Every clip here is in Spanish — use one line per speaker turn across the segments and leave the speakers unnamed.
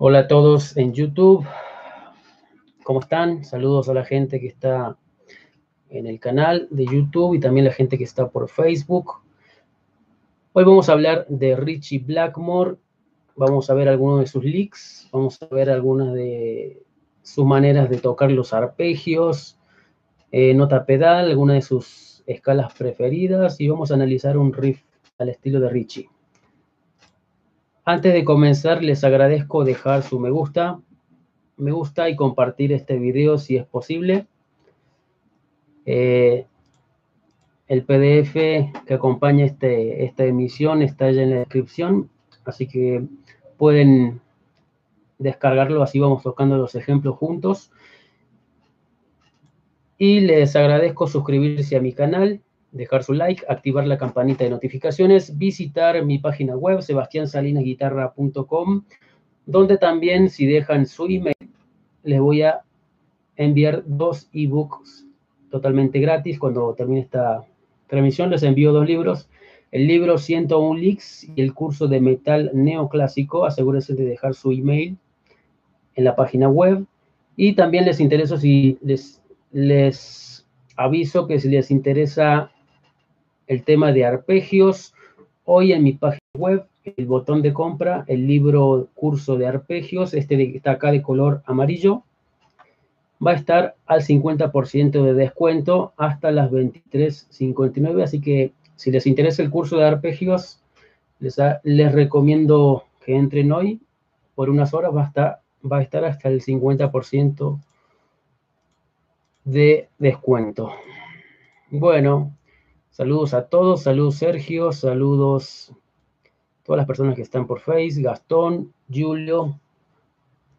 Hola a todos en YouTube. ¿Cómo están? Saludos a la gente que está en el canal de YouTube y también la gente que está por Facebook. Hoy vamos a hablar de Richie Blackmore. Vamos a ver algunos de sus leaks. Vamos a ver algunas de sus maneras de tocar los arpegios, eh, nota pedal, algunas de sus escalas preferidas y vamos a analizar un riff al estilo de Richie. Antes de comenzar, les agradezco dejar su me gusta, me gusta y compartir este video si es posible. Eh, el PDF que acompaña este, esta emisión está ya en la descripción, así que pueden descargarlo, así vamos tocando los ejemplos juntos. Y les agradezco suscribirse a mi canal, dejar su like, activar la campanita de notificaciones, visitar mi página web sebastiansalinasguitarra.com, donde también si dejan su email les voy a enviar dos ebooks totalmente gratis. Cuando termine esta transmisión les envío dos libros. El libro 101 Leaks y el curso de metal neoclásico. Asegúrense de dejar su email en la página web. Y también les interesa si les, les aviso que si les interesa el tema de arpegios. Hoy en mi página web, el botón de compra, el libro curso de arpegios, este de, está acá de color amarillo, va a estar al 50% de descuento hasta las 23.59. Así que si les interesa el curso de arpegios, les, les recomiendo que entren hoy. Por unas horas va a estar, va a estar hasta el 50% de descuento. Bueno, Saludos a todos, saludos Sergio, saludos a todas las personas que están por Facebook, Gastón, Julio,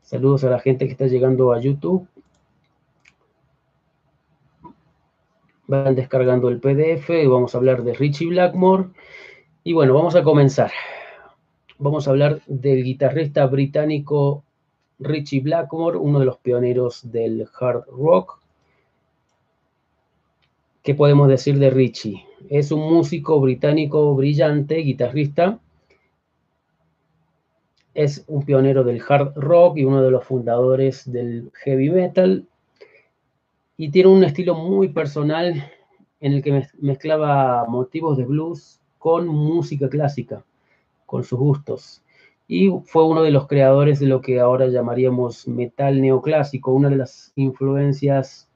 saludos a la gente que está llegando a YouTube. Van descargando el PDF vamos a hablar de Richie Blackmore. Y bueno, vamos a comenzar. Vamos a hablar del guitarrista británico Richie Blackmore, uno de los pioneros del hard rock. ¿Qué podemos decir de Richie? Es un músico británico brillante, guitarrista. Es un pionero del hard rock y uno de los fundadores del heavy metal. Y tiene un estilo muy personal en el que mezclaba motivos de blues con música clásica, con sus gustos. Y fue uno de los creadores de lo que ahora llamaríamos metal neoclásico, una de las influencias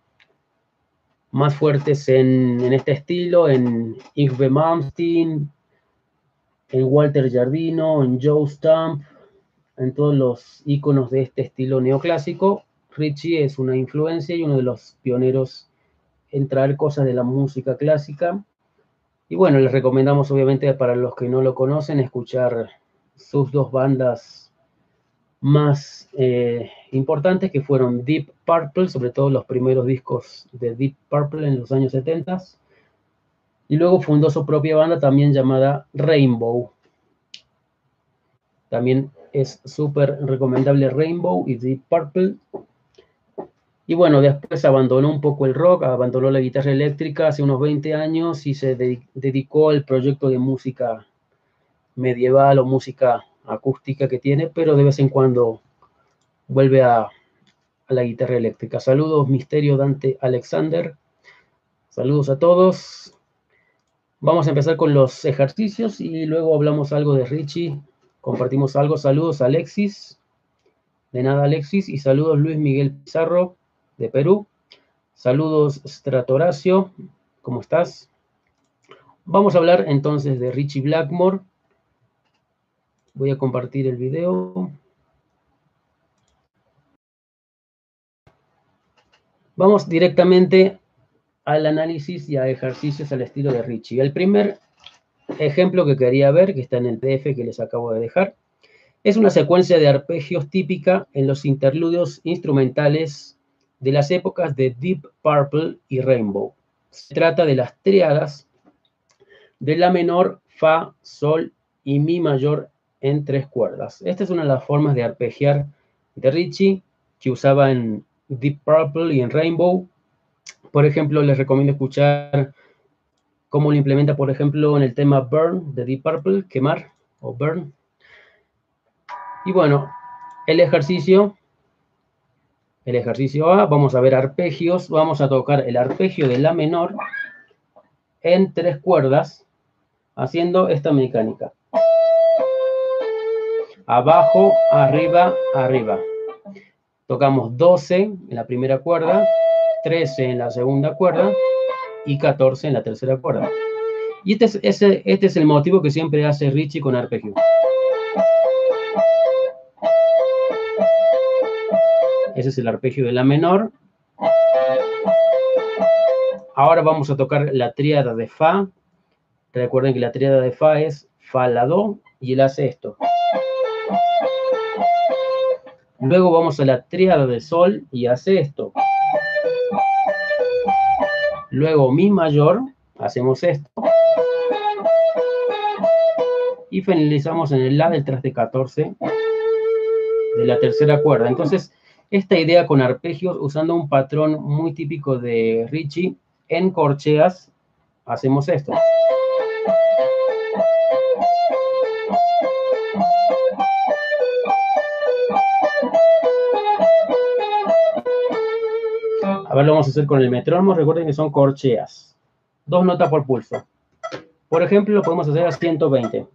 más fuertes en, este estilo, en Yngwie Malmsteen, en Walter Jardino, en Joe Stump, en todos los iconos de este estilo neoclásico. Richie es una influencia y uno de los pioneros en traer cosas de la música clásica. Y bueno, les recomendamos obviamente para los que no lo conocen escuchar sus dos bandas más eh, importantes que fueron Deep Purple, sobre todo los primeros discos de Deep Purple en los años 70. Y luego fundó su propia banda también llamada Rainbow. También es súper recomendable Rainbow y Deep Purple. Y bueno, después abandonó un poco el rock, abandonó la guitarra eléctrica hace unos 20 años y se dedicó al proyecto de música medieval o música acústica que tiene, pero de vez en cuando vuelve a, la guitarra eléctrica. Saludos, Misterio Dante Alexander. Saludos a todos. Vamos a empezar con los ejercicios y luego hablamos algo de Richie. Compartimos algo. Saludos Alexis. De nada Alexis. Y saludos Luis Miguel Pizarro de Perú. Saludos Stratoracio. ¿Cómo estás? Vamos a hablar entonces de Richie Blackmore. Voy a compartir el video. Vamos directamente al análisis y a ejercicios al estilo de Richie. El primer ejemplo que quería ver, que está en el PDF que les acabo de dejar, es una secuencia de arpegios típica en los interludios instrumentales de las épocas de Deep Purple y Rainbow. Se trata de las triadas de La menor, Fa, Sol y Mi mayor en tres cuerdas. Esta es una de las formas de arpegiar de Richie que usaba en Deep Purple y en Rainbow. Por ejemplo, les recomiendo escuchar cómo lo implementa, por ejemplo, en el tema Burn de Deep Purple, quemar o burn. Y bueno, el ejercicio, el ejercicio A, vamos a ver arpegios, vamos a tocar el arpegio de La menor en tres cuerdas, haciendo esta mecánica abajo, arriba, arriba. Tocamos 12 en la primera cuerda, 13 en la segunda cuerda y 14 en la tercera cuerda. Y este es, este es el motivo que siempre hace Richie con arpegio. Ese es el arpegio de la menor. Ahora vamos a tocar la tríada de Fa. Recuerden que la tríada de Fa es Fa, La, Do, y él hace esto. Luego vamos a la tríada de sol y hace esto. Luego mi mayor, hacemos esto. Y finalizamos en el la del traste 14 de la tercera cuerda. Entonces, esta idea con arpegios, usando un patrón muy típico de Richie, en corcheas, hacemos esto. A ver, lo vamos a hacer con el metrónomo. Recuerden que son corcheas. Dos notas por pulso. Por ejemplo, lo podemos hacer a 120.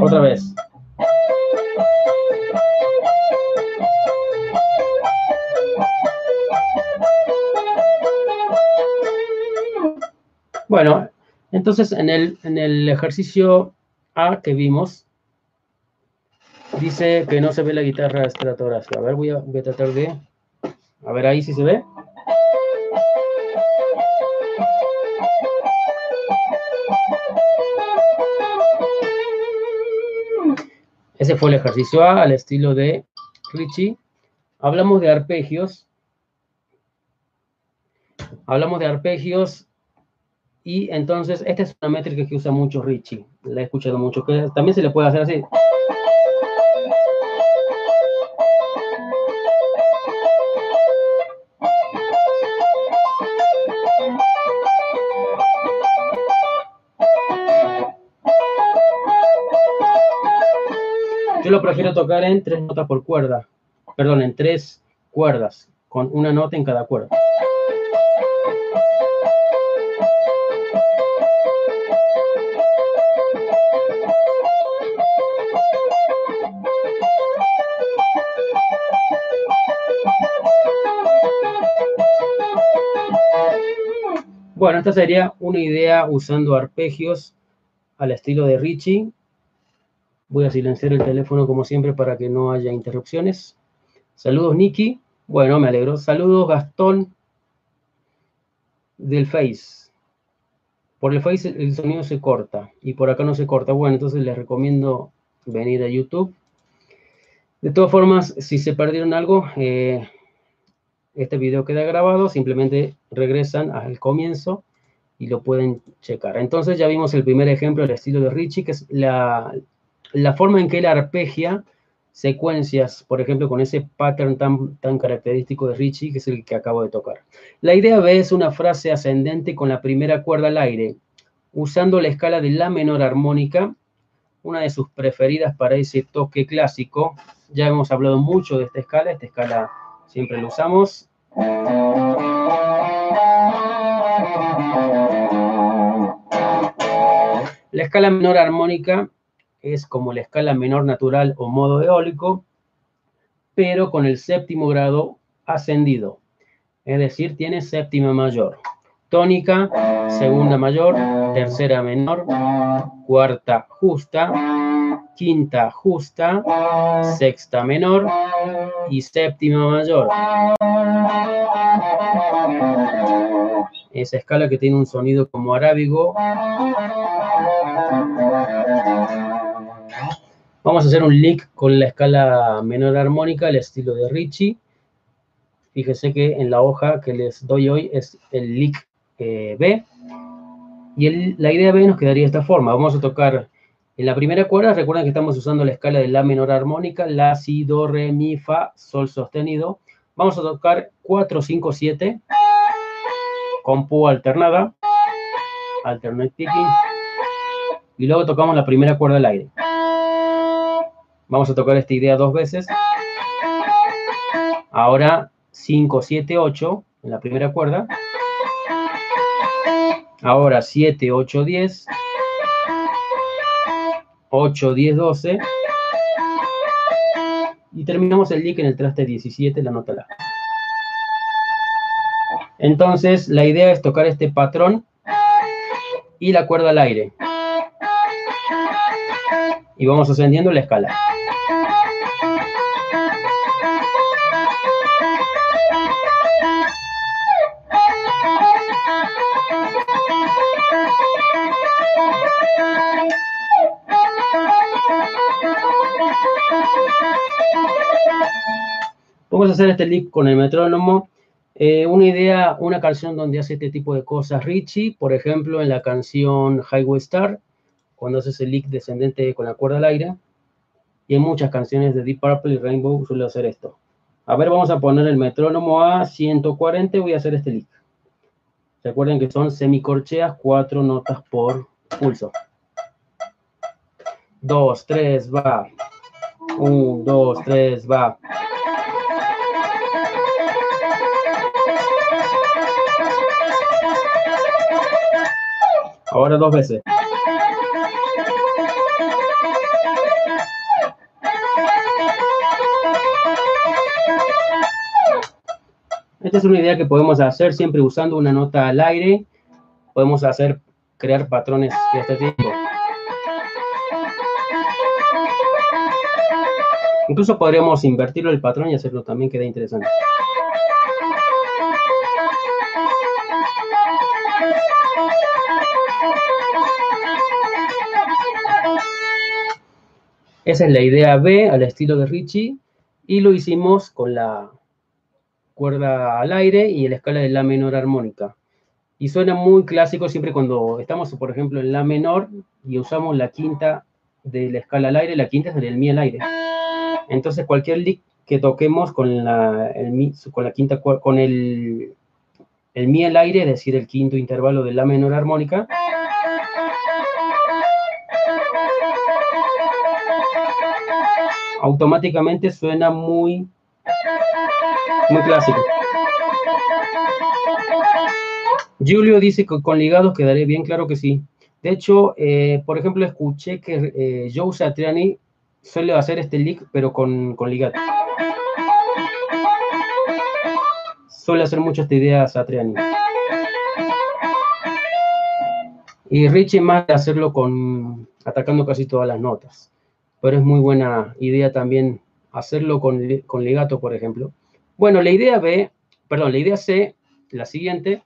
Otra vez. Bueno, entonces, en el, en el ejercicio A que vimos, dice que no se ve la guitarra estratoráfica. A ver, voy a, a tratar de... A ver, ahí sí se ve. Ese fue el ejercicio A, al estilo de Richie. Hablamos de arpegios. Hablamos de arpegios y entonces, esta es una métrica que usa mucho Richie. La he escuchado mucho. Que también se le puede hacer así. Yo lo prefiero tocar en tres notas por cuerda. Perdón, en tres cuerdas, con una nota en cada cuerda. Bueno, esta sería una idea usando arpegios al estilo de Richie. Voy a silenciar el teléfono como siempre para que no haya interrupciones. Saludos, Nicky. Bueno, me alegro. Saludos, Gastón del Face. Por el Face el sonido se corta y por acá no se corta. Bueno, entonces les recomiendo venir a YouTube. De todas formas, si se perdieron algo, eh, este video queda grabado, simplemente regresan al comienzo y lo pueden checar. Entonces ya vimos el primer ejemplo del estilo de Richie, que es la, forma en que él arpegia secuencias, por ejemplo, con ese pattern tan, tan característico de Richie, que es el que acabo de tocar. La idea B es una frase ascendente con la primera cuerda al aire, usando la escala de la menor armónica, una de sus preferidas para ese toque clásico. Ya hemos hablado mucho de esta escala, esta escala siempre lo usamos. La escala menor armónica es como la escala menor natural o modo eólico, pero con el séptimo grado ascendido. Es decir, tiene séptima mayor. Tónica, segunda mayor, tercera menor, cuarta justa, quinta justa, sexta menor, y séptima mayor. Esa escala que tiene un sonido como arábigo. Vamos a hacer un lick con la escala menor armónica, el estilo de Richie. Fíjese que en la hoja que les doy hoy es el lick eh, B. Y la idea B nos quedaría de esta forma. Vamos a tocar en la primera cuerda, recuerden que estamos usando la escala de La menor armónica, La, Si, Do, Re, Mi, Fa, Sol sostenido. Vamos a tocar 4, 5, 7, con Pu alternada, alternate picking, y luego tocamos la primera cuerda al aire. Vamos a tocar esta idea dos veces. Ahora 5, 7, 8 en la primera cuerda. Ahora 7, 8, 10. 8, 10, 12. Y terminamos el lick en el traste 17, la nota La. Entonces, la idea es tocar este patrón y la cuerda al aire. Y vamos ascendiendo la escala. Vamos a hacer este lick con el metrónomo. Eh, una idea, una canción donde hace este tipo de cosas Richie, por ejemplo, en la canción Highway Star, cuando hace ese lick descendente con la cuerda al aire. Y en muchas canciones de Deep Purple y Rainbow suele hacer esto. A ver, vamos a poner el metrónomo a 140 y voy a hacer este lick. Recuerden que son semicorcheas, cuatro notas por pulso. Dos, tres, va. Un, dos, tres, va. Ahora dos veces. Esta es una idea que podemos hacer siempre usando una nota al aire. Podemos hacer, crear patrones de este tipo. Incluso podríamos invertirlo el patrón y hacerlo también queda interesante. Esa es la idea B al estilo de Richie y lo hicimos con la cuerda al aire y la escala de La menor armónica. Y suena muy clásico siempre cuando estamos, por ejemplo, en La menor y usamos la quinta de la escala al aire, la quinta es el Mi al aire. Entonces cualquier lick que toquemos con el, con la quinta con el, el Mi al aire, es decir, el quinto intervalo de La menor armónica, automáticamente suena muy, muy clásico. Julio dice que con ligados quedaré bien, claro que sí. De hecho, eh, por ejemplo, escuché que eh, Joe Satriani suele hacer este lick, pero con, con ligados. Suele hacer mucho esta idea Satriani. Y Richie más de hacerlo con atacando casi todas las notas pero es muy buena idea también hacerlo con, con legato, por ejemplo. Bueno, la idea B, perdón, la idea C, la siguiente,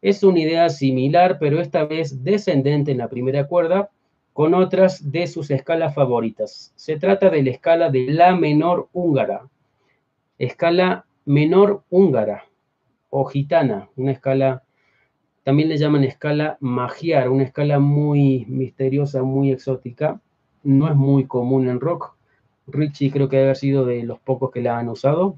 es una idea similar, pero esta vez descendente en la primera cuerda, con otras de sus escalas favoritas. Se trata de la escala de La menor húngara, escala menor húngara o gitana, una escala, también le llaman escala magiar, una escala muy misteriosa, muy exótica, no es muy común en rock. Richie creo que debe haber sido de los pocos que la han usado.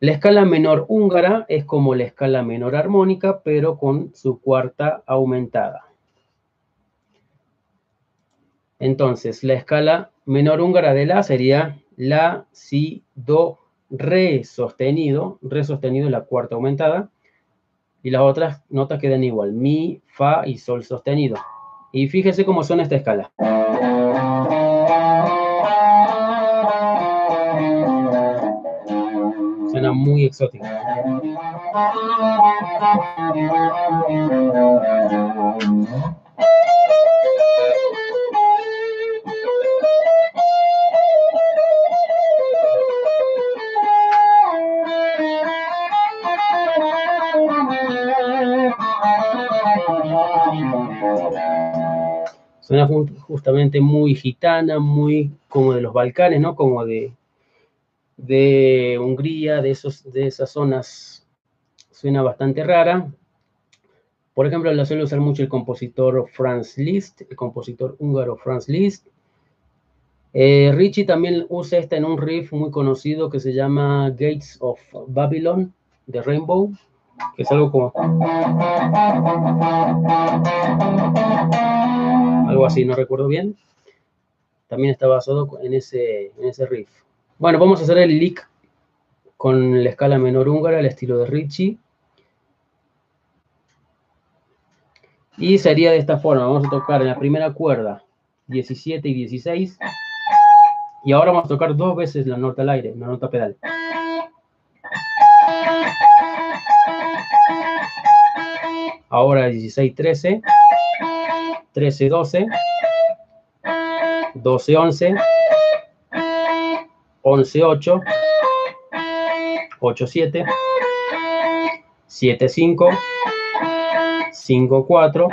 La escala menor húngara es como la escala menor armónica, pero con su cuarta aumentada. Entonces, la escala menor húngara de La sería La, Si, Do, Re sostenido, Re sostenido la cuarta aumentada, y las otras notas quedan igual, Mi, Fa y Sol sostenido. Y fíjese cómo son esta escala. Suena muy exótico. Suena justamente muy gitana, muy como de los Balcanes, ¿no? Como de, Hungría, de, esos, esas zonas. Suena bastante rara. Por ejemplo, la suele usar mucho el compositor Franz Liszt, el compositor húngaro Franz Liszt. Eh, Richie también usa esta en un riff muy conocido que se llama Gates of Babylon de Rainbow, que es algo como... Algo así, no recuerdo bien. También está basado en ese, en ese riff. Bueno, vamos a hacer el lick con la escala menor húngara, el estilo de Richie. Y sería de esta forma, vamos a tocar en la primera cuerda 17 y 16. Y ahora vamos a tocar dos veces la nota al aire, la nota pedal. Ahora 16, 13, 13, 12, 12, 11, 11, 8, 8, 7, 7, 5, 5, 4.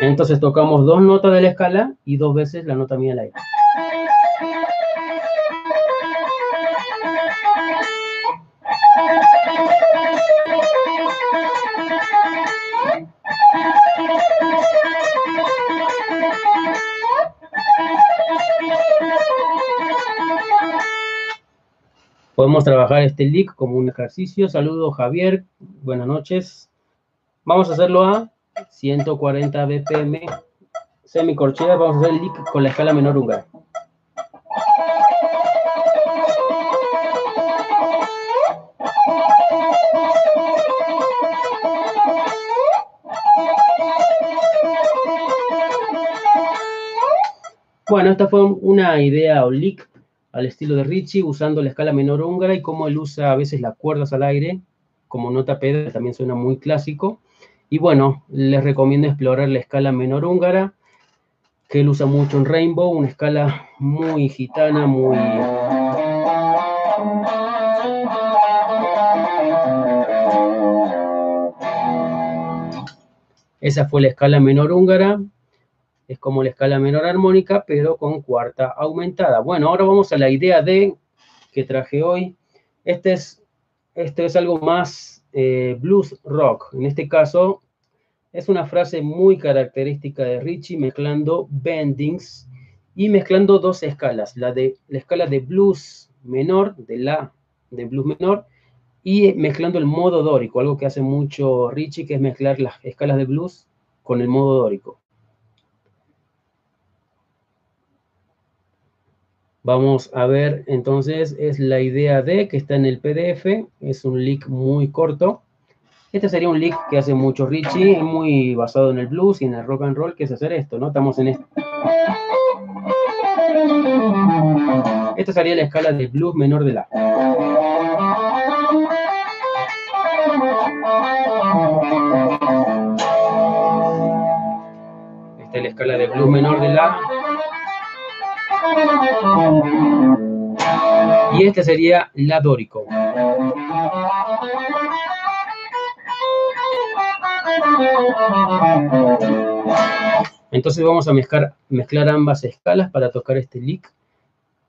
Entonces tocamos dos notas de la escala y dos veces la nota mía al aire. Podemos trabajar este lick como un ejercicio. Saludos Javier, buenas noches. Vamos a hacerlo a 140 BPM semicorchea. Vamos a hacer el lick con la escala menor húngara. Bueno, esta fue una idea o lick al estilo de Richie, usando la escala menor húngara y cómo él usa a veces las cuerdas al aire, como nota pedal, también suena muy clásico. Y bueno, les recomiendo explorar la escala menor húngara, que él usa mucho en Rainbow, una escala muy gitana, muy... Esa fue la escala menor húngara, es como la escala menor armónica, pero con cuarta aumentada. Bueno, ahora vamos a la idea de que traje hoy. Este es, este es algo más eh, blues rock. En este caso, es una frase muy característica de Richie, mezclando bendings y mezclando dos escalas. La, de, la escala de blues menor, de la de blues menor, y mezclando el modo dórico, algo que hace mucho Richie, que es mezclar las escalas de blues con el modo dórico. Vamos a ver, entonces, es la idea de que está en el PDF, es un lick muy corto. Este sería un lick que hace mucho Richie, muy basado en el blues y en el rock and roll, que es hacer esto, ¿no? Estamos en esto. Esta sería la escala de blues menor de la. Esta es la escala de blues menor de la. Y este sería la dórico. Entonces vamos a mezclar, ambas escalas para tocar este lick.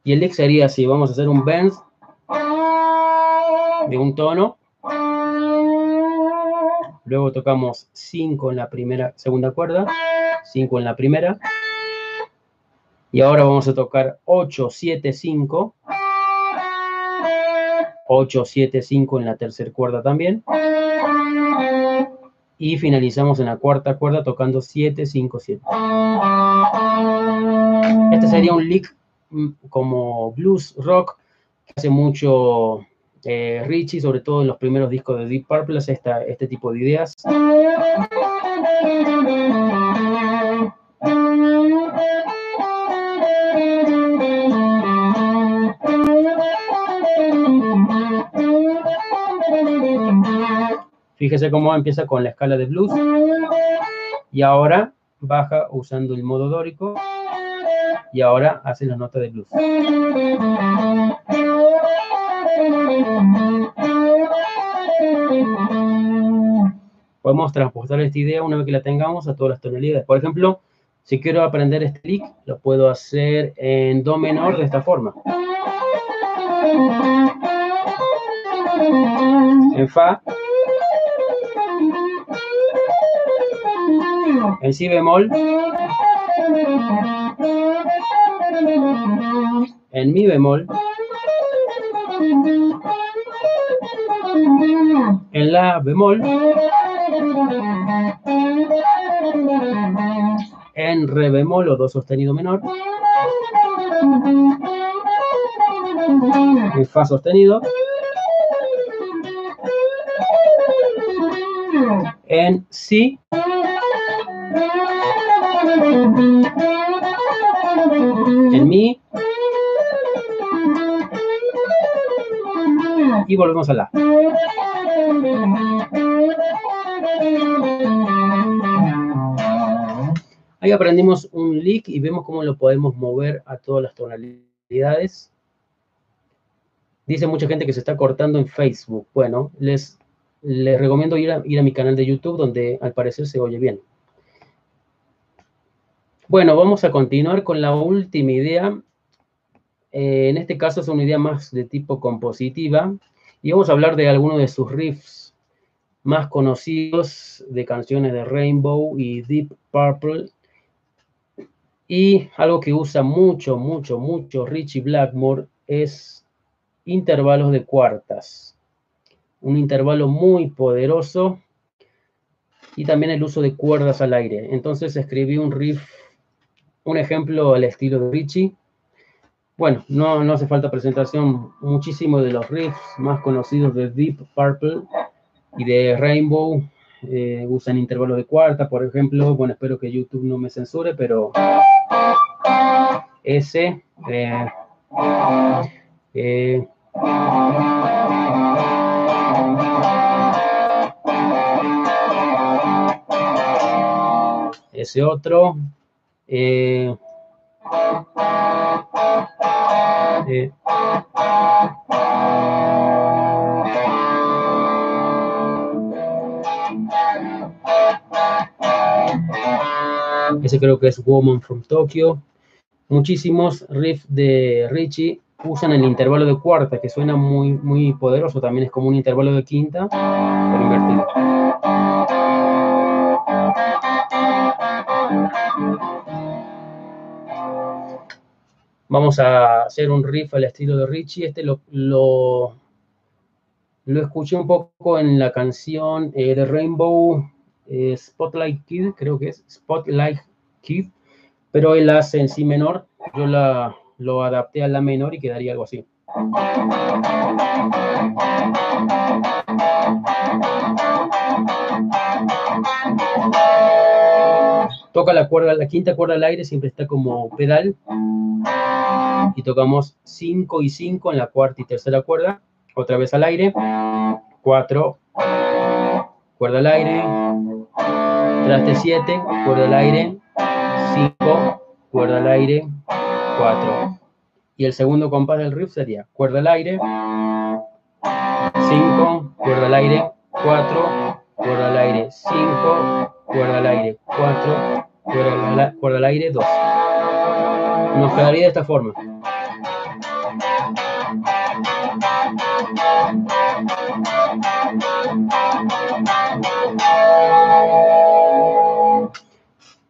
Y el lick sería así, vamos a hacer un bend de un tono. Luego tocamos 5 en la primera, segunda cuerda, 5 en la primera, y ahora vamos a tocar 8, 7, 5. 8, 7, 5 en la tercera cuerda también. Y finalizamos en la cuarta cuerda tocando 7, 5, 7. Este sería un lick mm, como blues rock que hace mucho eh, Richie, sobre todo en los primeros discos de Deep Purple, esta, este tipo de ideas. Fíjese cómo empieza con la escala de blues y ahora baja usando el modo dórico y ahora hace la nota de blues. Podemos transportar esta idea una vez que la tengamos a todas las tonalidades. Por ejemplo, Si quiero aprender este lick, lo puedo hacer en do menor de esta forma. En fa. En si bemol. En mi bemol. En la bemol. En re bemol o do sostenido menor. En fa sostenido. En si. En mi. Y volvemos a la. Ahí aprendimos un lick y vemos cómo lo podemos mover a todas las tonalidades. Dice mucha gente que se está cortando en Facebook. Bueno, les, les recomiendo ir a, ir a mi canal de YouTube donde al parecer se oye bien. Bueno, vamos a continuar con la última idea. Eh, en este caso es una idea más de tipo compositiva y vamos a hablar de algunos de sus riffs más conocidos de canciones de Rainbow y Deep Purple y algo que usa mucho, mucho, mucho Richie Blackmore es intervalos de cuartas. Un intervalo muy poderoso y también el uso de cuerdas al aire. Entonces escribí un riff, un ejemplo al estilo de Richie. Bueno, no, no hace falta presentación. Muchísimos de los riffs más conocidos de Deep Purple y de Rainbow eh, usan intervalos de cuarta, por ejemplo. Bueno, espero que YouTube no me censure, pero S, eh, eh, ese otro, eh, eh, ese creo que es Woman from Tokyo. Muchísimos riffs de Richie usan el intervalo de cuarta, que suena muy, muy poderoso. También es como un intervalo de quinta, pero invertido. Vamos a hacer un riff al estilo de Richie. Este lo, lo, escuché un poco en la canción eh, de Rainbow eh, Spotlight Kid, creo que es Spotlight Kid, pero él hace en menor. Yo la, lo adapté a la menor y quedaría algo así. Toca la cuerda, la quinta cuerda al aire siempre está como pedal. Y tocamos 5 y 5 en la cuarta y tercera cuerda. Otra vez al aire. 4, cuerda al aire. Traste 7, cuerda al aire. 5, cuerda al aire. 4. Y el segundo compás del riff sería cuerda al aire. 5, cuerda al aire. 4, cuerda al aire. 5, cuerda al aire. 4, cuerda al aire, 2. Nos quedaría de esta forma.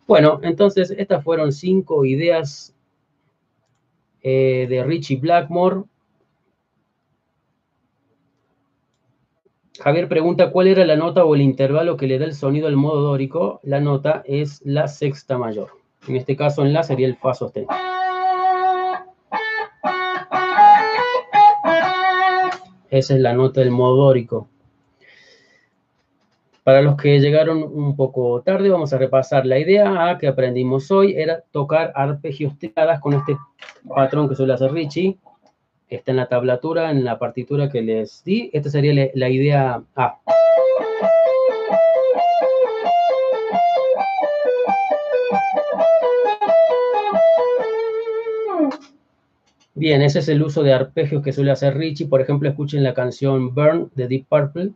Bueno, entonces estas fueron cinco ideas eh, de Richie Blackmore. Javier pregunta cuál era la nota o el intervalo que le da el sonido al modo dórico. La nota es la sexta mayor. En este caso en la sería el fa sostenido. Esa es la nota del modo dórico. Para los que llegaron un poco tarde, vamos a repasar. La idea que aprendimos hoy era tocar arpegios triadas con este patrón que suele hacer Richie. Está en la tablatura, en la partitura que les di. Esta sería la idea A. Bien, ese es el uso de arpegios que suele hacer Richie. Por ejemplo, escuchen la canción Burn de Deep Purple,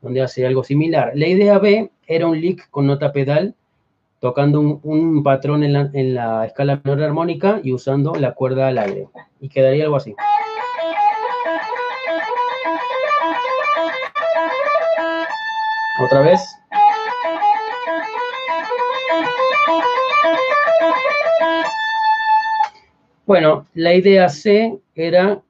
donde hace algo similar. La idea B era un lick con nota pedal tocando un, patrón en la, en la, escala menor armónica y usando la cuerda al aire. Y quedaría algo así. Otra vez. Bueno, la idea C era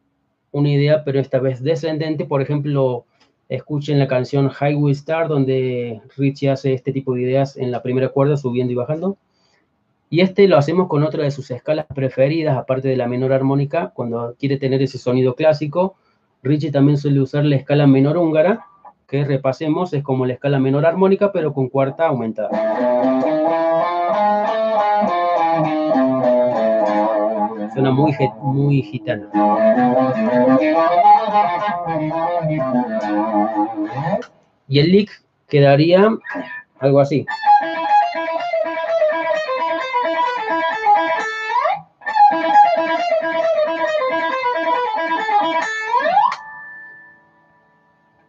una idea, pero esta vez descendente. Por ejemplo, escuchen la canción Highway Star, donde Richie hace este tipo de ideas en la primera cuerda, subiendo y bajando. Y este lo hacemos con otra de sus escalas preferidas, aparte de la menor armónica, cuando quiere tener ese sonido clásico. Richie también suele usar la escala menor húngara, que repasemos, es como la escala menor armónica, pero con cuarta aumentada. Suena muy, muy gitana. Y el lick quedaría algo así.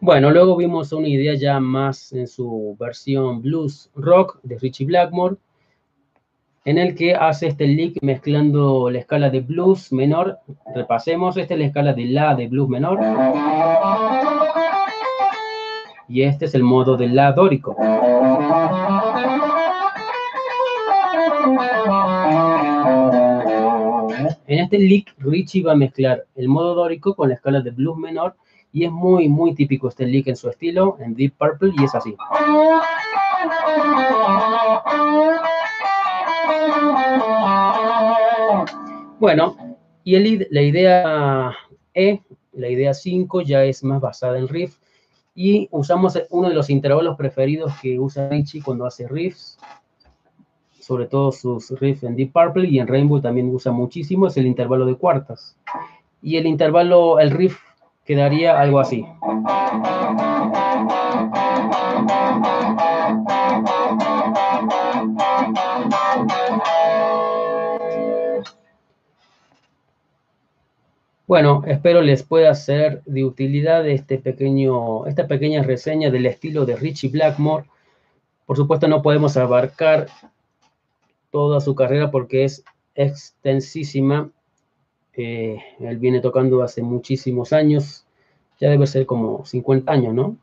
Bueno, luego vimos una idea ya más en su versión blues rock de Richie Blackmore, en el que hace este lick mezclando la escala de blues menor. Repasemos, esta es la escala de la de blues menor. Y este es el modo de la dórico. En este lick, Richie va a mezclar el modo dórico con la escala de blues menor y es muy, muy típico este lick en su estilo, en Deep Purple, y es así. Bueno, y el, la idea E, la idea 5, ya es más basada en riff. Y usamos uno de los intervalos preferidos que usa Richie cuando hace riffs, sobre todo sus riffs en Deep Purple y en Rainbow también usa muchísimo, es el intervalo de cuartas. Y el intervalo, el riff quedaría algo así. Bueno, espero les pueda ser de utilidad este pequeño, esta pequeña reseña del estilo de Richie Blackmore. Por supuesto, no podemos abarcar toda su carrera porque es extensísima. Eh, él viene tocando hace muchísimos años, ya debe ser como 50 años, ¿no?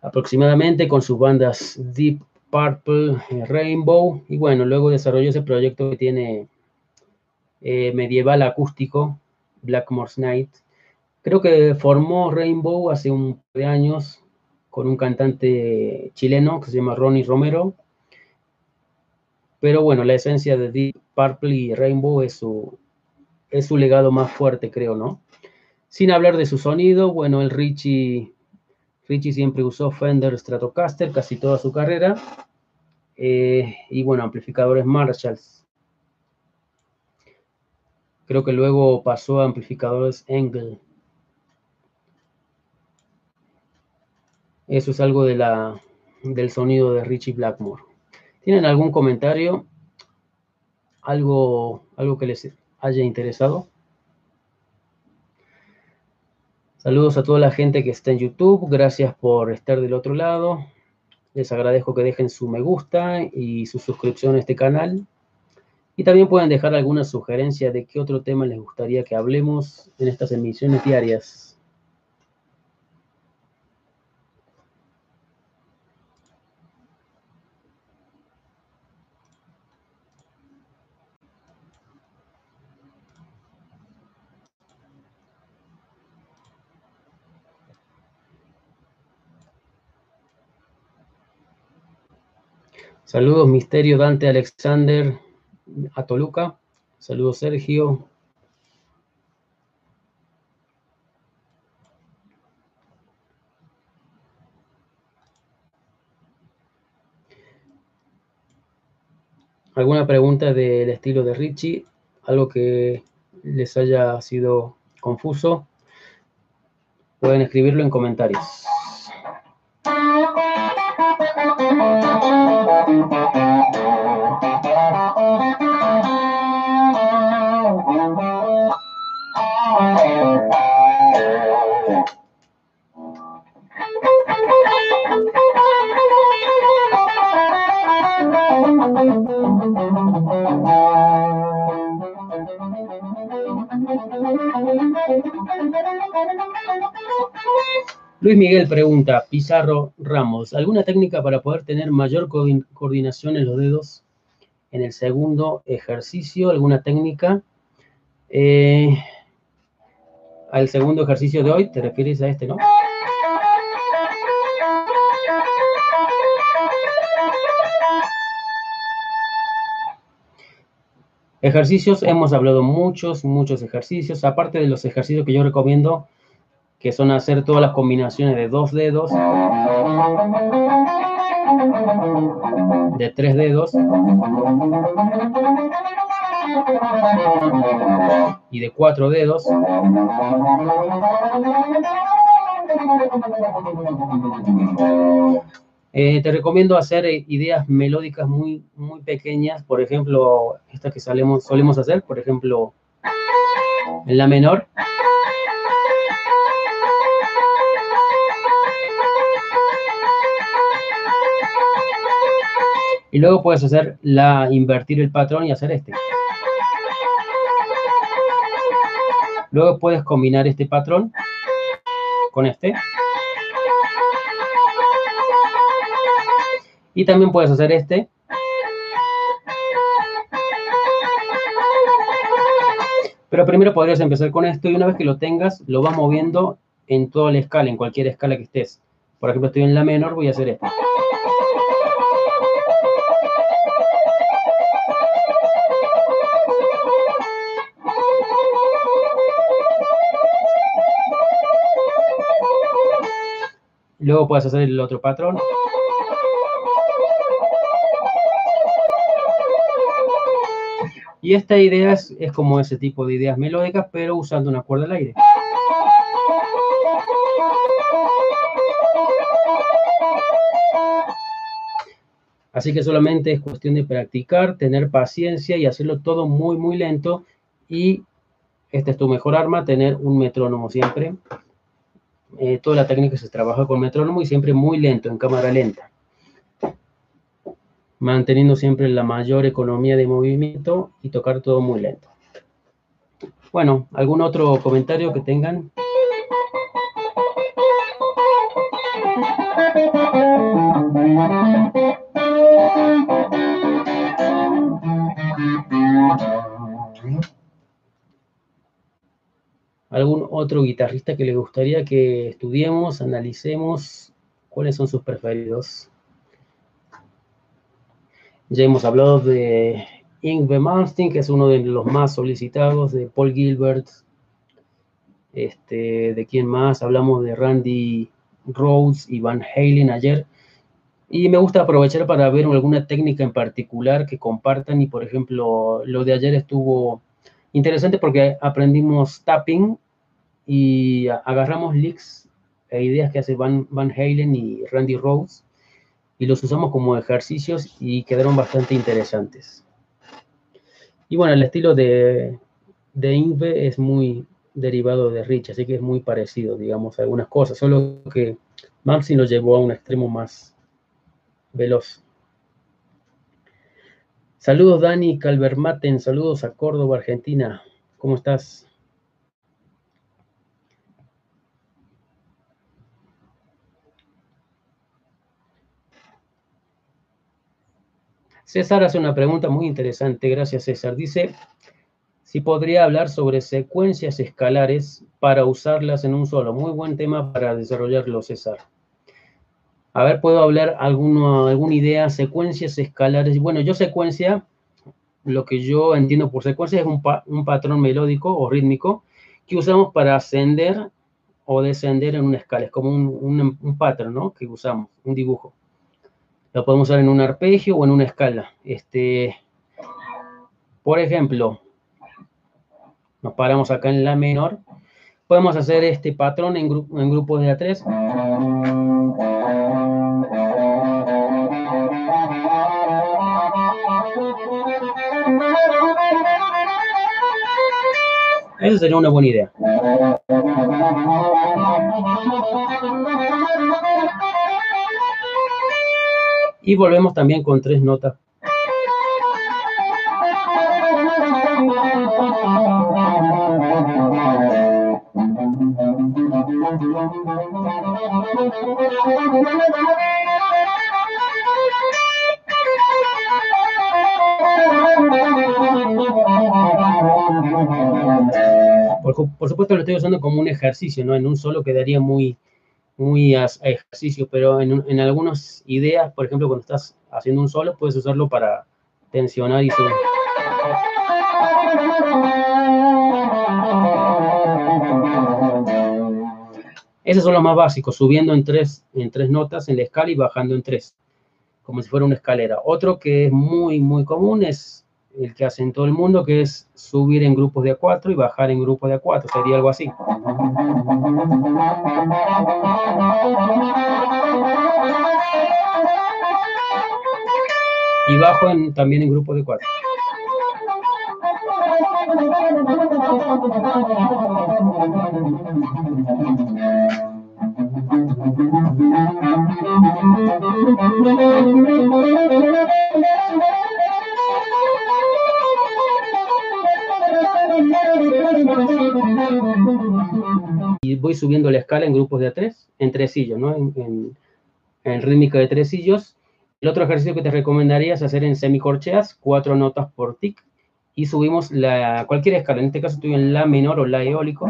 Aproximadamente con sus bandas Deep Purple, eh, Rainbow, y bueno, luego desarrolló ese proyecto que tiene eh, medieval acústico, Blackmore's Night. Creo que formó Rainbow hace un par de años con un cantante chileno que se llama Ronnie Romero. Pero bueno, la esencia de Deep Purple y Rainbow es su, es su legado más fuerte, creo, ¿no? Sin hablar de su sonido, bueno, el Richie, Richie siempre usó Fender Stratocaster casi toda su carrera. Eh, y bueno, amplificadores Marshalls Creo que luego pasó a amplificadores Engel. Eso es algo de la, del sonido de Richie Blackmore. ¿Tienen algún comentario? ¿Algo, algo que les haya interesado? Saludos a toda la gente que está en YouTube. Gracias por estar del otro lado. Les agradezco que dejen su me gusta y su suscripción a este canal. Y también pueden dejar alguna sugerencia de qué otro tema les gustaría que hablemos en estas emisiones diarias. Saludos, Misterio Dante Alexander a Toluca. Saludos, Sergio. ¿Alguna pregunta del estilo de Richie? ¿Algo que les haya sido confuso? Pueden escribirlo en comentarios. Luis Miguel pregunta, Pizarro Ramos, ¿alguna técnica para poder tener mayor coordinación en los dedos en el segundo ejercicio? ¿Alguna técnica? Eh, al segundo ejercicio de hoy, ¿te refieres a este, no? Ejercicios, hemos hablado muchos, muchos ejercicios, aparte de los ejercicios que yo recomiendo, que son hacer todas las combinaciones de dos dedos, de tres dedos y de cuatro dedos. Eh, te recomiendo hacer eh, ideas melódicas muy, muy pequeñas, por ejemplo, estas que solemos, solemos hacer, por ejemplo, en la menor. Y luego puedes hacer la, invertir el patrón y hacer este. Luego puedes combinar este patrón con este. Y también puedes hacer este. Pero primero podrías empezar con esto y una vez que lo tengas, lo vas moviendo en toda la escala, en cualquier escala que estés. Por ejemplo, estoy en la menor, voy a hacer esto. Luego puedes hacer el otro patrón. Y esta idea es, como ese tipo de ideas melódicas, pero usando una cuerda al aire. Así que solamente es cuestión de practicar, tener paciencia y hacerlo todo muy, muy lento. Y esta es tu mejor arma, tener un metrónomo siempre. Eh, toda la técnica se trabaja con metrónomo y siempre muy lento, en cámara lenta manteniendo siempre la mayor economía de movimiento y tocar todo muy lento. Bueno, ¿algún otro comentario que tengan? otro guitarrista que le gustaría que estudiemos, analicemos cuáles son sus preferidos? Ya hemos hablado de Ingve Malmsteen, que es uno de los más solicitados, de Paul Gilbert, este, de quién más, hablamos de Randy Rhodes y Van Halen ayer. Y me gusta aprovechar para ver alguna técnica en particular que compartan. Y por ejemplo, lo de ayer estuvo interesante porque aprendimos tapping y agarramos licks e ideas que hace Van, Van Halen y Randy Rhodes y los usamos como ejercicios y quedaron bastante interesantes. Y bueno, el estilo de, de Inve es muy derivado de Rich, así que es muy parecido, digamos, a algunas cosas, solo que Maxi lo llevó a un extremo más veloz. Saludos Dani Calvermaten, saludos a Córdoba, Argentina. ¿Cómo estás? César hace una pregunta muy interesante, gracias César. Dice, si podría hablar sobre secuencias escalares para usarlas en un solo. Muy buen tema para desarrollarlo, César. A ver, ¿puedo hablar alguna, alguna idea? Secuencias escalares. Bueno, yo secuencia, lo que yo entiendo por secuencia es un, un patrón melódico o rítmico que usamos para ascender o descender en una escala. Es como un, un, un patrón, ¿no? Que usamos, un dibujo. Lo podemos usar en un arpegio o en una escala. Este, por ejemplo, nos paramos acá en la menor. Podemos hacer este patrón en, en grupos de A3. Esa sería una buena idea. Y volvemos también con tres notas. Por, supuesto lo estoy usando como un ejercicio, ¿no? En un solo quedaría muy, muy a, ejercicio, pero en, en, algunas ideas, por ejemplo, cuando estás haciendo un solo, puedes usarlo para tensionar y subir. Esos son los más básicos, subiendo en tres, en tres notas en la escala y bajando en tres, como si fuera una escalera. Otro que es muy, muy común es el que hace en todo el mundo, que es subir en grupos de A4 y bajar en grupos de A4, sería algo así. Y bajo también en grupos de 4. Y voy subiendo la escala en grupos de A3, en tresillos, ¿no? En, rítmica de tresillos. El otro ejercicio que te recomendaría es hacer en semicorcheas, cuatro notas por tic, y subimos la, cualquier escala. En este caso estoy en La menor o La eólico.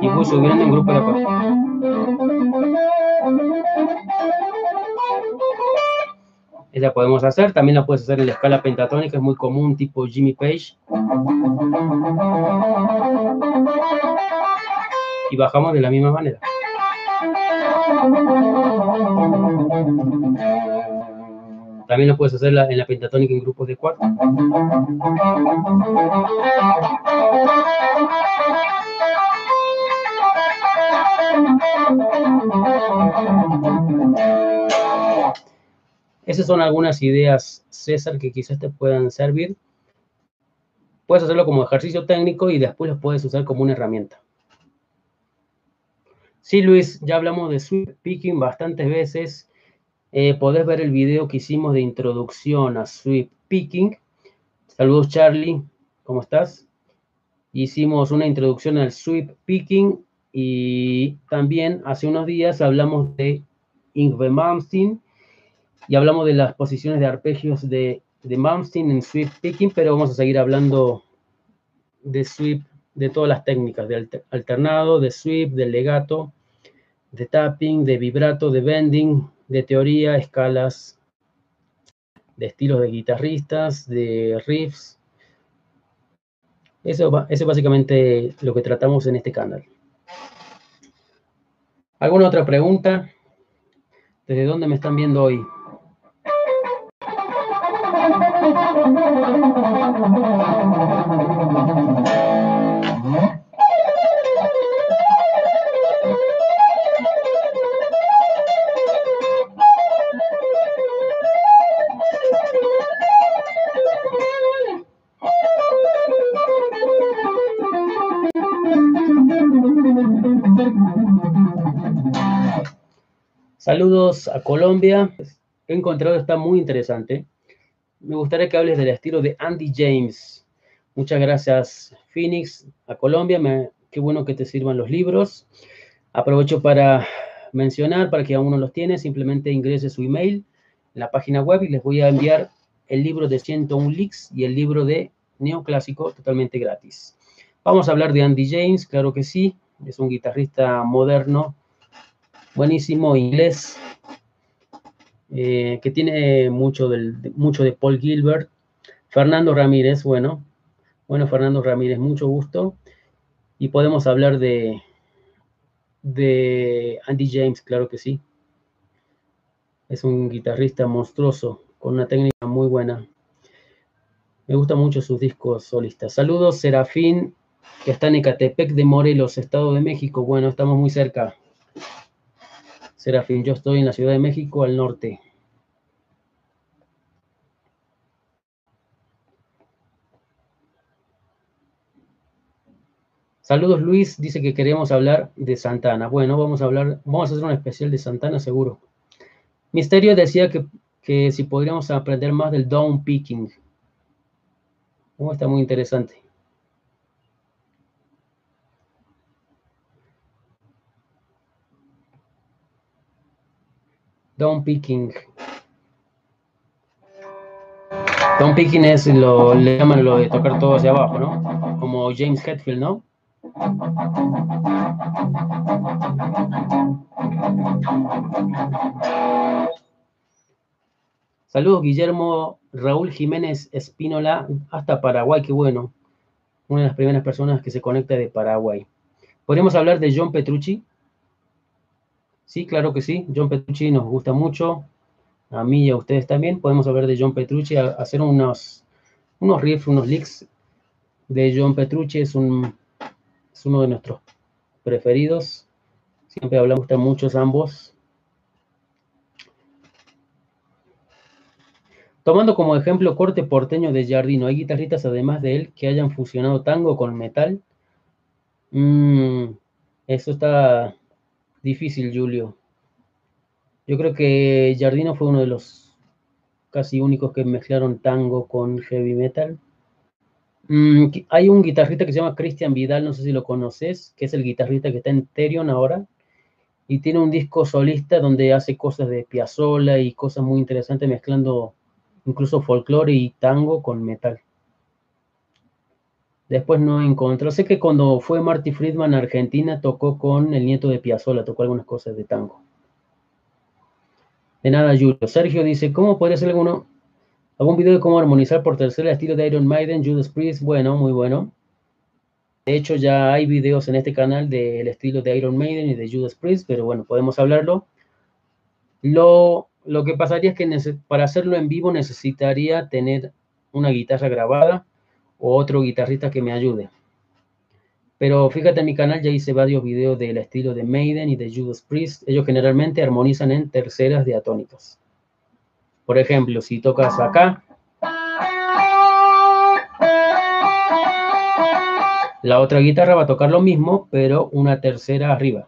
Y voy subiendo en grupos de A4. Esa podemos hacer, también la puedes hacer en la escala pentatónica, es muy común, tipo Jimmy Page. Y bajamos de la misma manera. También lo puedes hacer en la pentatónica en grupos de cuatro. Esas son algunas ideas, César, que quizás te puedan servir. Puedes hacerlo como ejercicio técnico y después los puedes usar como una herramienta. Sí, Luis, ya hablamos de sweep picking bastantes veces. Eh, podés ver el video que hicimos de introducción a sweep picking. Saludos, Charlie. ¿Cómo estás? Hicimos una introducción al sweep picking y también hace unos días hablamos de Ingve Malmsteen y hablamos de las posiciones de arpegios de, de Malmsteen en sweep picking, pero vamos a seguir hablando de sweep, de todas las técnicas, de alternado, de sweep, de legato, de tapping, de vibrato, de bending, de teoría, escalas, de estilos de guitarristas, de riffs. Eso, eso es básicamente lo que tratamos en este canal. ¿Alguna otra pregunta? ¿Desde dónde me están viendo hoy? Saludos a Colombia. He encontrado, está muy interesante. Me gustaría que hables del estilo de Andy James. Muchas gracias, Phoenix, a Colombia. qué bueno que te sirvan los libros. Aprovecho para mencionar, para que aún no los tiene, simplemente ingrese su email en la página web y les voy a enviar el libro de 101 Leaks y el libro de Neoclásico totalmente gratis. Vamos a hablar de Andy James, claro que sí. Es un guitarrista moderno buenísimo inglés, eh, que tiene mucho, del, mucho de Paul Gilbert. Fernando Ramírez, bueno, bueno, Fernando Ramírez, mucho gusto. Y podemos hablar de, de Andy James, claro que sí. Es un guitarrista monstruoso, con una técnica muy buena. Me gustan mucho sus discos solistas. Saludos, Serafín, que está en Ecatepec de Morelos, Estado de México. Bueno, estamos muy cerca. Serafín, yo estoy en la Ciudad de México, al norte. Saludos Luis, dice que queremos hablar de Santana. Bueno, vamos a hablar, vamos a hacer un especial de Santana seguro. Misterio decía que, que si podríamos aprender más del down picking. Oh, está muy interesante. Down picking. Down picking es lo, le llaman lo de tocar todo hacia abajo, ¿no? Como James Hetfield, ¿no? Saludos, Guillermo Raúl Jiménez Espínola, hasta Paraguay, qué bueno. Una de las primeras personas que se conecta de Paraguay. ¿Podemos hablar de John Petrucci? Sí, claro que sí. John Petrucci nos gusta mucho. A mí y a ustedes también. Podemos hablar de John Petrucci, hacer unos, unos riffs, unos licks de John Petrucci. Es, un, es uno de nuestros preferidos. Siempre hablamos de muchos ambos. Tomando como ejemplo corte porteño de Jardino, ¿hay guitarristas además de él que hayan fusionado tango con metal? Mm, eso está difícil, Julio. Yo creo que Jardino fue uno de los casi únicos que mezclaron tango con heavy metal. Mm, hay un guitarrista que se llama Cristian Vidal, no sé si lo conoces, que es el guitarrista que está en Therion ahora, y tiene un disco solista donde hace cosas de Piazzolla y cosas muy interesantes mezclando incluso folclore y tango con metal. Después no encontró. Sé que cuando fue Marty Friedman a Argentina tocó con el nieto de Piazzolla, tocó algunas cosas de tango. De nada, Julio. Sergio dice, ¿cómo podría ser alguno, algún video de cómo armonizar por tercera estilo de Iron Maiden, Judas Priest? Bueno, muy bueno. De hecho, ya hay videos en este canal del estilo de Iron Maiden y de Judas Priest, pero bueno, podemos hablarlo. Lo lo que pasaría es que para hacerlo en vivo necesitaría tener una guitarra grabada o otro guitarrista que me ayude. Pero fíjate en mi canal ya hice varios videos del estilo de Maiden y de Judas Priest. Ellos generalmente armonizan en terceras diatónicas. Por ejemplo, si tocas acá, la otra guitarra va a tocar lo mismo, pero una tercera arriba.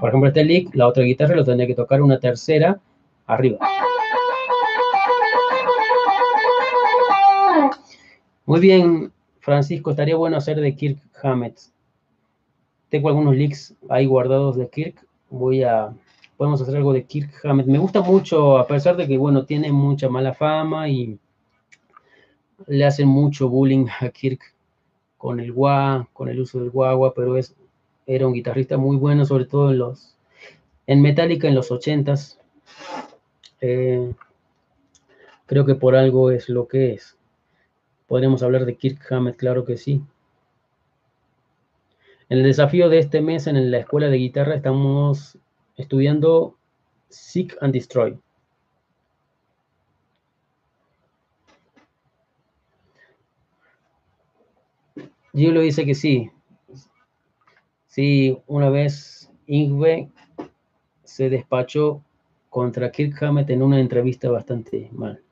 Por ejemplo, este lick, la otra guitarra lo tendría que tocar una tercera arriba. Muy bien, Francisco, estaría bueno hacer de Kirk Hammett. Tengo algunos leaks ahí guardados de Kirk. Voy a, podemos hacer algo de Kirk Hammett. Me gusta mucho, a pesar de que, bueno, tiene mucha mala fama y le hacen mucho bullying a Kirk con el wah, con el uso del guagua, pero es era un guitarrista muy bueno, sobre todo en los en Metallica en los 80s. Eh, creo que por algo es lo que es. Podríamos hablar de Kirk Hammett, claro que sí. En el desafío de este mes en la escuela de guitarra estamos estudiando Seek and Destroy. lo dice que sí, Sí, una vez Ingve se despachó contra Kirk Hammett en una entrevista bastante mal.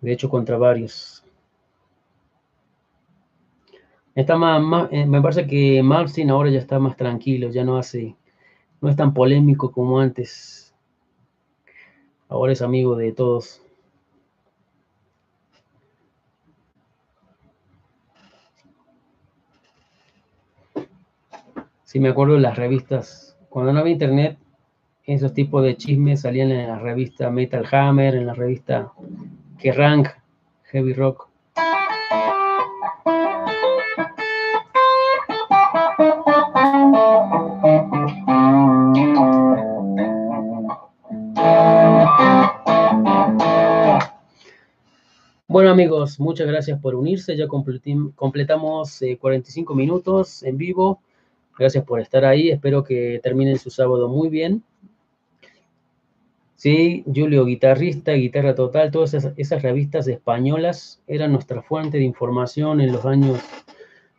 De hecho, contra varios. Está más, eh, me parece que Martin ahora ya está más tranquilo, ya no hace, no es tan polémico como antes. Ahora es amigo de todos. Sí, me acuerdo de las revistas, cuando no había internet, esos tipos de chismes salían en la revista Metal Hammer, en la revista Kerrang, Heavy Rock. Bueno amigos, muchas gracias por unirse. Ya completamos 45 eh, minutos en vivo. Gracias por estar ahí. Espero que terminen su sábado muy bien. Sí, Julio, guitarrista, guitarra total, todas esas, revistas españolas eran nuestra fuente de información en los años,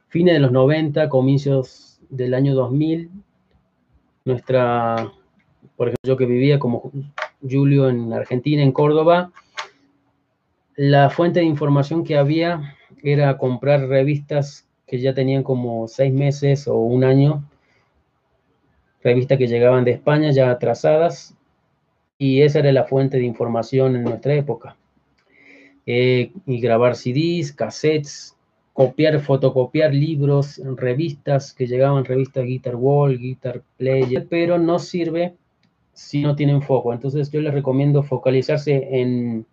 fines de los 90, comienzos del año 2000. Nuestra, por ejemplo, yo que vivía como Julio en Argentina, en Córdoba, la fuente de información que había era comprar revistas que ya tenían como seis meses o un año, revistas que llegaban de España ya atrasadas, y esa era la fuente de información en nuestra época. eh, y grabar CDs, cassettes, copiar, fotocopiar libros, revistas que llegaban, revistas Guitar Wall, Guitar Player, pero no sirve si no tienen foco. Entonces yo les recomiendo focalizarse en,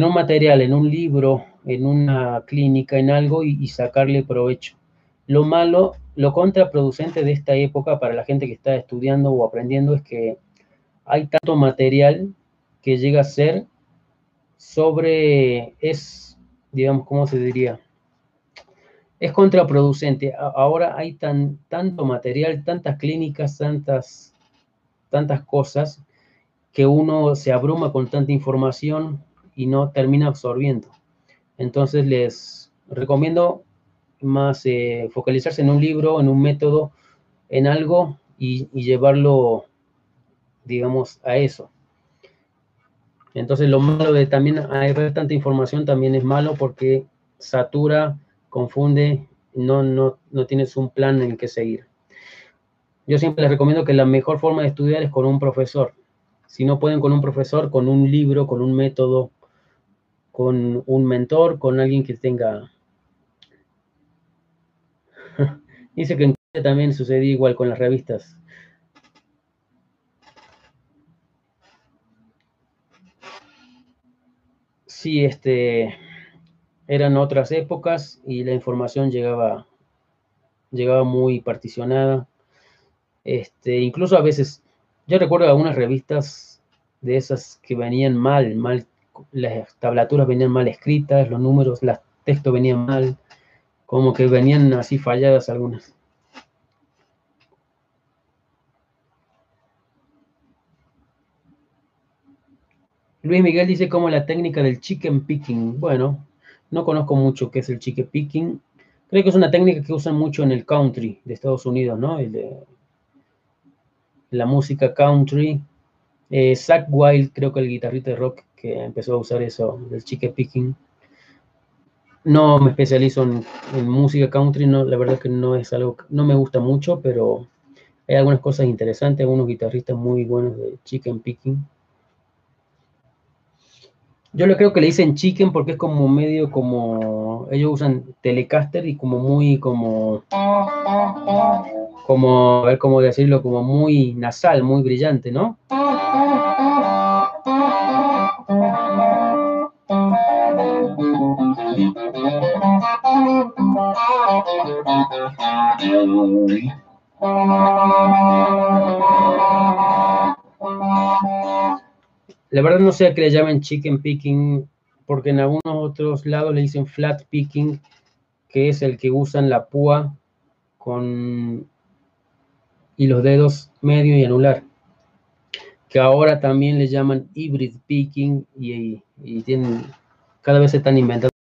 un material, en un libro, en una clínica, en algo y, y sacarle provecho. Lo malo, lo contraproducente de esta época para la gente que está estudiando o aprendiendo es que hay tanto material que llega a ser sobre, es, digamos, ¿cómo se diría? Es contraproducente. Ahora hay tan, tanto material, tantas clínicas, tantas, tantas cosas, que uno se abruma con tanta información y no termina absorbiendo. Entonces les recomiendo más eh, focalizarse en un libro, en un método, en algo y, llevarlo, digamos, a eso. Entonces lo malo de también haber tanta información también es malo porque satura, confunde, no, no, no tienes un plan en que seguir. Yo siempre les recomiendo que la mejor forma de estudiar es con un profesor. Si no pueden con un profesor, con un libro, con un método, con un mentor, con alguien que tenga Dice que en también sucedía igual con las revistas. Sí, este, eran otras épocas y la información llegaba, llegaba muy particionada. Este, incluso a veces, yo recuerdo algunas revistas de esas que venían mal, mal, las tablaturas venían mal escritas, los números, los textos venían mal como que venían así falladas algunas. Luis Miguel dice como la técnica del chicken picking. Bueno, no conozco mucho qué es el chicken picking. Creo que es una técnica que usan mucho en el country de Estados Unidos, ¿no? la música country. Eh, Zach Wild, creo que el guitarrista de rock que empezó a usar eso, del chicken picking. No me especializo en, música country, no, la verdad que no es algo, no me gusta mucho, pero hay algunas cosas interesantes, algunos guitarristas muy buenos de chicken picking. Yo le creo que le dicen chicken porque es como medio como, ellos usan Telecaster y como muy como, como, a ver cómo decirlo, como muy nasal, muy brillante, ¿no? La verdad no sé a qué le llaman chicken picking, porque en algunos otros lados le dicen flat picking, que es el que usan la púa con y los dedos medio y anular, que ahora también le llaman hybrid picking y, y tienen, cada vez se están inventando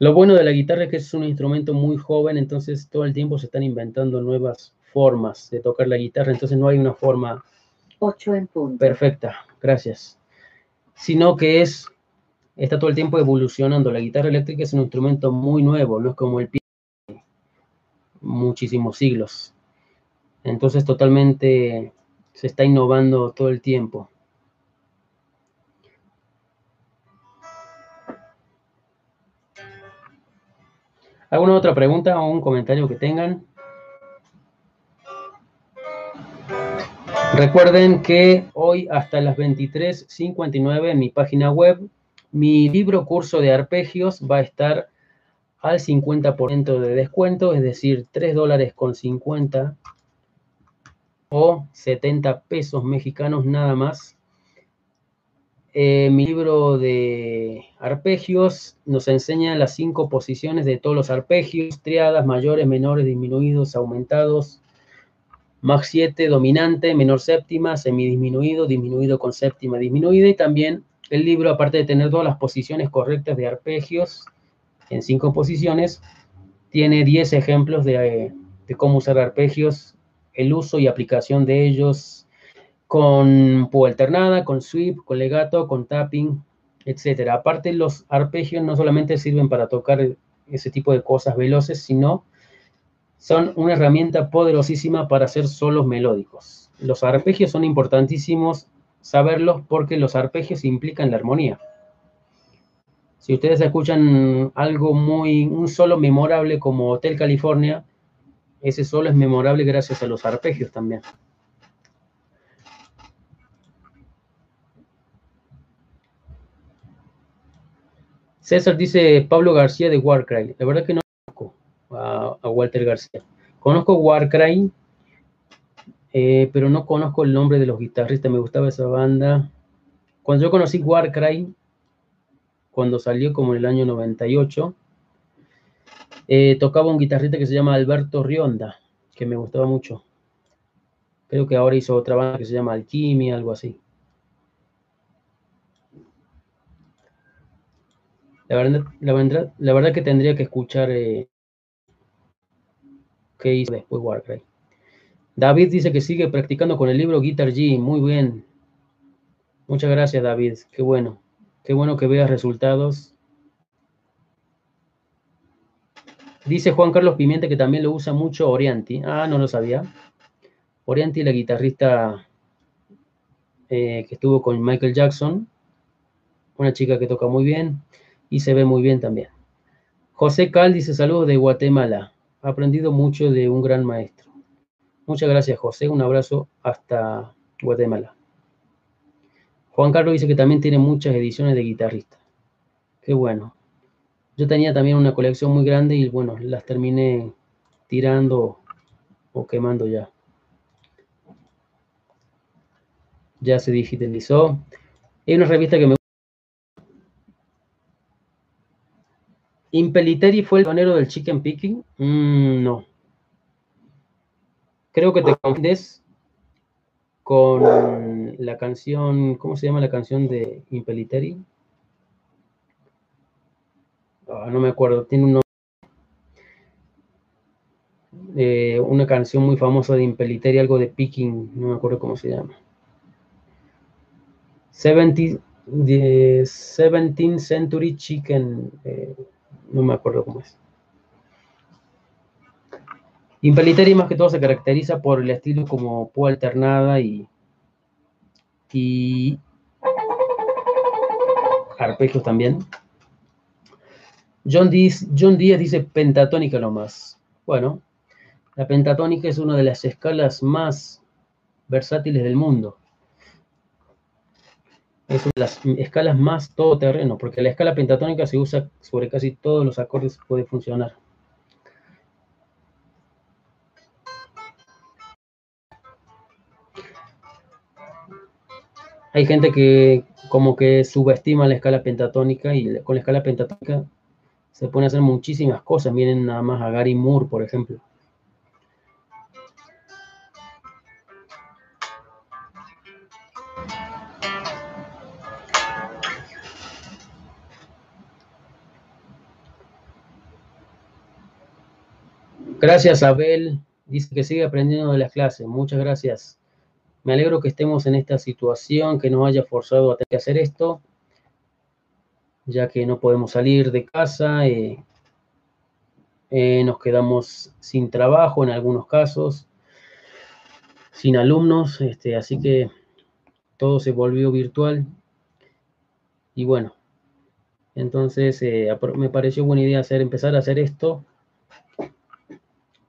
lo bueno de la guitarra es que es un instrumento muy joven, entonces todo el tiempo se están inventando nuevas formas de tocar la guitarra, entonces no hay una forma
8 en punto.
perfecta, gracias. Sino que es, está todo el tiempo evolucionando. La guitarra eléctrica es un instrumento muy nuevo, no es como el piano, muchísimos siglos. Entonces totalmente se está innovando todo el tiempo. ¿Alguna otra pregunta o un comentario que tengan? Recuerden que hoy hasta las 23.59 en mi página web, mi libro curso de arpegios va a estar al 50% de descuento, es decir, 3 dólares con 50 o 70 pesos mexicanos nada más. Eh, mi libro de arpegios nos enseña las cinco posiciones de todos los arpegios, triadas, mayores, menores, disminuidos, aumentados, más 7, dominante, menor séptima, semidisminuido, disminuido con séptima disminuida. Y también el libro, aparte de tener todas las posiciones correctas de arpegios en cinco posiciones, tiene 10 ejemplos de, de cómo usar arpegios, el uso y aplicación de ellos, con púa alternada, con sweep, con legato, con tapping, etcétera. Aparte, los arpegios no solamente sirven para tocar ese tipo de cosas veloces, sino son una herramienta poderosísima para hacer solos melódicos. Los arpegios son importantísimos saberlos porque los arpegios implican la armonía. Si ustedes escuchan algo muy, un solo memorable como Hotel California, ese solo es memorable gracias a los arpegios también. César dice Pablo García de Warcry. La verdad que no conozco a, Walter García. Conozco Warcry, eh, pero no conozco el nombre de los guitarristas. Me gustaba esa banda. Cuando yo conocí Warcry, cuando salió como en el año 98, eh, tocaba un guitarrista que se llama Alberto Rionda, que me gustaba mucho. Creo que ahora hizo otra banda que se llama Alquimia, algo así. La verdad, la verdad, que tendría que escuchar eh, qué hizo después Warcry. David dice que sigue practicando con el libro Guitar G. Muy bien. Muchas gracias, David. Qué bueno. Qué bueno que veas resultados. Dice Juan Carlos Pimienta que también lo usa mucho Orianti. Ah, no lo sabía. Orianti, la guitarrista eh, que estuvo con Michael Jackson. Una chica que toca muy bien y se ve muy bien también. José Cal dice saludos de Guatemala. Ha aprendido mucho de un gran maestro. Muchas gracias, José. Un abrazo hasta Guatemala. Juan Carlos dice que también tiene muchas ediciones de guitarrista. Qué bueno. Yo tenía también una colección muy grande y bueno, las terminé tirando o quemando ya. Ya se digitalizó. Hay una revista que me ¿Impeliteri fue el pionero del chicken picking? Mm, no. Creo que te confundes con la canción, ¿cómo se llama la canción de Impeliteri? Ah, no me acuerdo, tiene un eh, una canción muy famosa de Impeliteri, algo de picking, no me acuerdo cómo se llama. 70, 17th Century Chicken. Eh, no me acuerdo cómo es. Impeliteri más que todo se caracteriza por el estilo como púa alternada y, y arpegios también. John Díaz, John Díaz dice pentatónica nomás. Bueno, la pentatónica es una de las escalas más versátiles del mundo es una de las escalas más todoterreno, porque la escala pentatónica se usa sobre casi todos los acordes, puede funcionar. Hay gente que como que subestima la escala pentatónica y con la escala pentatónica se pueden hacer muchísimas cosas. Miren nada más a Gary Moore, por ejemplo. Gracias, Abel. Dice que sigue aprendiendo de las clases. Muchas gracias. Me alegro que estemos en esta situación, que nos haya forzado a hacer esto, ya que no podemos salir de casa. Eh, eh, nos quedamos sin trabajo en algunos casos, sin alumnos, este, así que todo se volvió virtual. Y bueno, entonces eh, me pareció buena idea hacer, empezar a hacer esto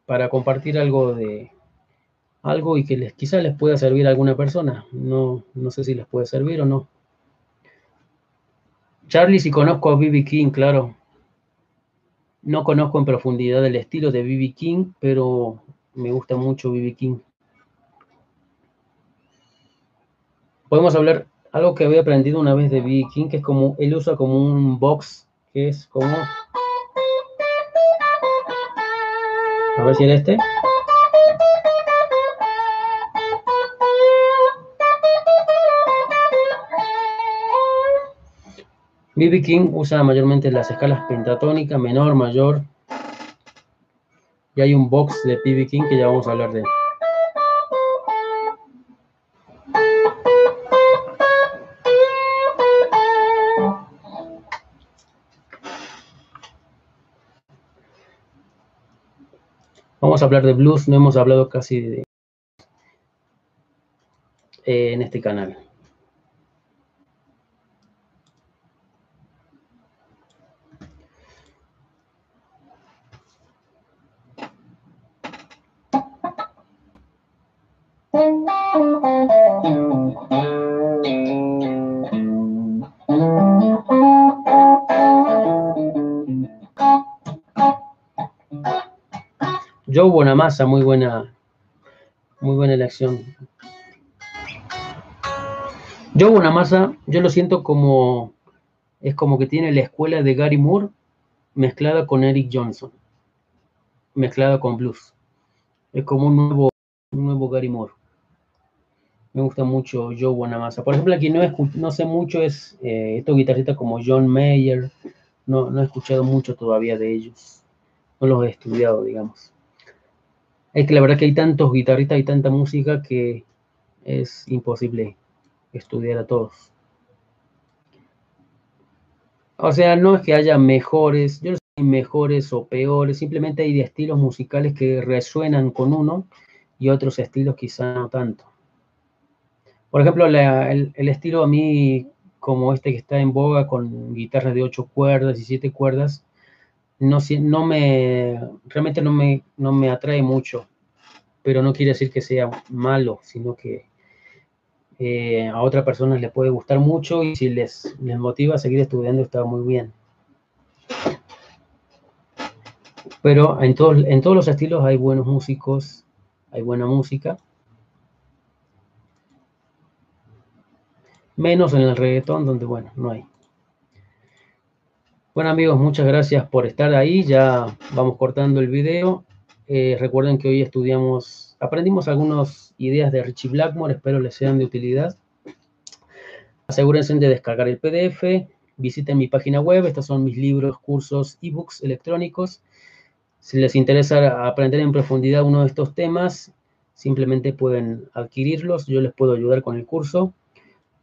para compartir algo de algo y que les, quizás les pueda servir a alguna persona. No, no sé si les puede servir o no. Charlie, si conozco a B.B. King, claro. No conozco en profundidad el estilo de B.B. King, pero me gusta mucho B.B. King. Podemos hablar algo que había aprendido una vez de B.B. King, que es como, él usa como un box, que es como A ver si era este. B.B. King usa mayormente las escalas pentatónicas, menor, mayor. Y hay un box de B.B. King que ya vamos a hablar de él. Vamos a hablar de blues, no hemos hablado casi de, eh, en este canal. Joe Bonamassa, muy buena, muy buena elección. Joe Bonamassa, yo lo siento como, es como que tiene la escuela de Gary Moore mezclada con Eric Johnson, mezclada con blues. Es como un nuevo, un nuevo Gary Moore. Me gusta mucho Joe Bonamassa. Por ejemplo, aquí no, no sé mucho es eh, estos guitarristas como John Mayer. No, no he escuchado mucho todavía de ellos. No los he estudiado, digamos. Es que la verdad que hay tantos guitarristas y tanta música que es imposible estudiar a todos. O sea, no es que haya mejores, yo no sé si mejores o peores, simplemente hay estilos musicales que resuenan con uno y otros estilos quizá no tanto. Por ejemplo, el, el, estilo a mí, como este que está en boga con guitarras de ocho cuerdas y siete cuerdas, no, no me, realmente no me, no me atrae mucho, pero no quiere decir que sea malo, sino que eh, a otras personas les puede gustar mucho y si les, les motiva a seguir estudiando está muy bien. Pero en, en todos los estilos hay buenos músicos, hay buena música. Menos en el reggaetón, donde, bueno, no hay. Bueno amigos, muchas gracias por estar ahí. Ya vamos cortando el video. Eh, recuerden que hoy estudiamos, aprendimos algunas ideas de Richie Blackmore, espero les sean de utilidad. Asegúrense de descargar el PDF, visiten mi página web, estos son mis libros, cursos, ebooks electrónicos. Si les interesa aprender en profundidad uno de estos temas, simplemente pueden adquirirlos, yo les puedo ayudar con el curso.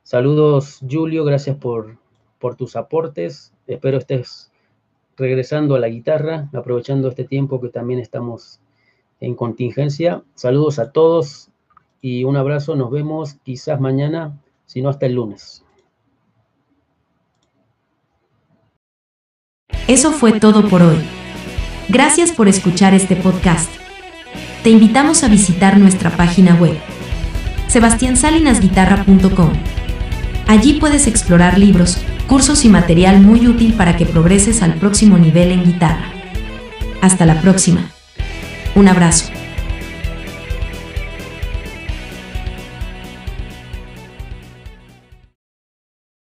Saludos Julio, gracias por, por tus aportes. Espero estés regresando a la guitarra, aprovechando este tiempo que también estamos en contingencia. Saludos a todos y un abrazo. Nos vemos quizás mañana, si no hasta el lunes.
Eso fue todo por hoy. Gracias por escuchar este podcast. Te invitamos a visitar nuestra página web, sebastiansalinasguitarra.com. Allí puedes explorar libros, cursos y material muy útil para que progreses al próximo nivel en guitarra. Hasta la próxima. Un abrazo.